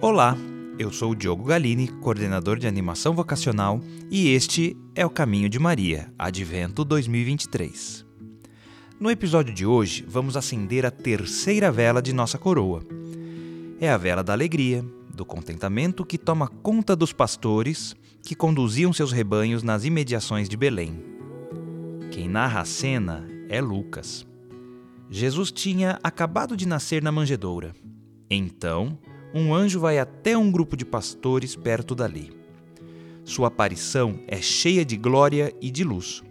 Olá, eu sou o Diogo Galini, coordenador de animação vocacional, e este é o Caminho de Maria, Advento 2023. No episódio de hoje, vamos acender a terceira vela de nossa coroa. É a vela da alegria, do contentamento que toma conta dos pastores que conduziam seus rebanhos nas imediações de Belém. Quem narra a cena é Lucas. Jesus tinha acabado de nascer na manjedoura. Então, um anjo vai até um grupo de pastores perto dali. Sua aparição é cheia de glória e de luz,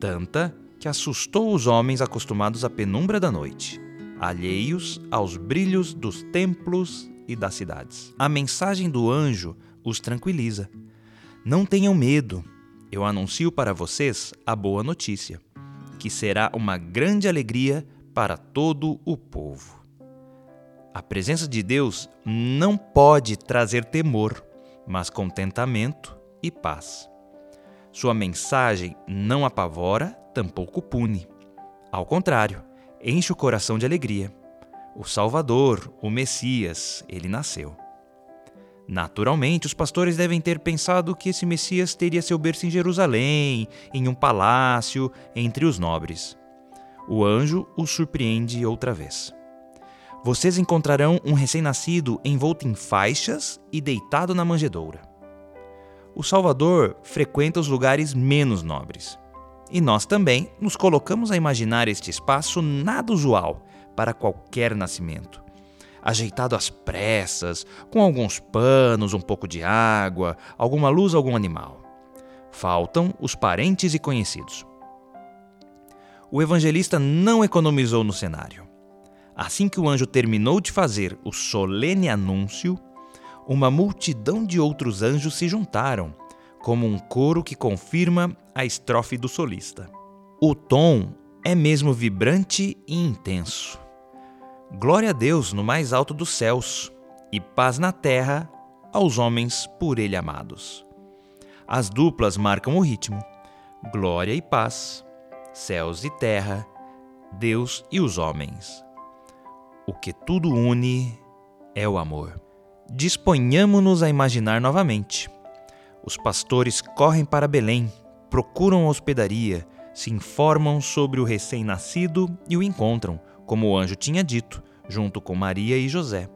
tanta que assustou os homens acostumados à penumbra da noite, alheios aos brilhos dos templos e das cidades. A mensagem do anjo os tranquiliza. Não tenham medo, eu anuncio para vocês a boa notícia, que será uma grande alegria para todo o povo. A presença de Deus não pode trazer temor, mas contentamento e paz. Sua mensagem não apavora, tampouco pune. Ao contrário, enche o coração de alegria. O Salvador, o Messias, ele nasceu. Naturalmente, os pastores devem ter pensado que esse Messias teria seu berço em Jerusalém, em um palácio, entre os nobres. O anjo os surpreende outra vez vocês encontrarão um recém-nascido envolto em faixas e deitado na manjedoura. O Salvador frequenta os lugares menos nobres. E nós também nos colocamos a imaginar este espaço nada usual para qualquer nascimento. Ajeitado às pressas, com alguns panos, um pouco de água, alguma luz, algum animal. Faltam os parentes e conhecidos. O evangelista não economizou no cenário. Assim que o anjo terminou de fazer o solene anúncio, uma multidão de outros anjos se juntaram, como um coro que confirma a estrofe do solista. O tom é mesmo vibrante e intenso. Glória a Deus no mais alto dos céus, e paz na terra aos homens por ele amados. As duplas marcam o ritmo: glória e paz, céus e terra, Deus e os homens. O que tudo une é o amor. Disponhamos-nos a imaginar novamente. Os pastores correm para Belém, procuram a hospedaria, se informam sobre o recém-nascido e o encontram, como o anjo tinha dito, junto com Maria e José.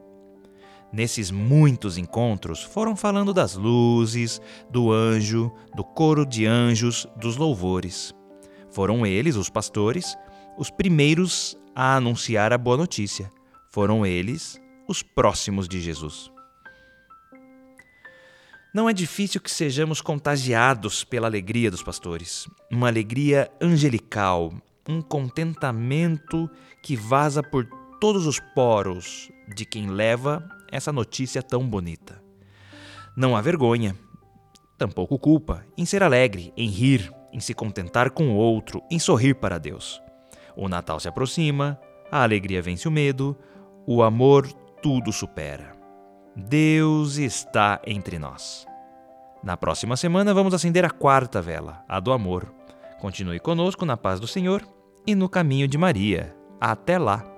Nesses muitos encontros, foram falando das luzes, do anjo, do coro de anjos, dos louvores. Foram eles, os pastores, os primeiros a anunciar a boa notícia. Foram eles os próximos de Jesus. Não é difícil que sejamos contagiados pela alegria dos pastores, uma alegria angelical, um contentamento que vaza por todos os poros de quem leva essa notícia tão bonita. Não há vergonha, tampouco culpa em ser alegre, em rir, em se contentar com o outro, em sorrir para Deus. O Natal se aproxima, a alegria vence o medo, o amor tudo supera. Deus está entre nós. Na próxima semana vamos acender a quarta vela, a do amor. Continue conosco na paz do Senhor e no caminho de Maria. Até lá!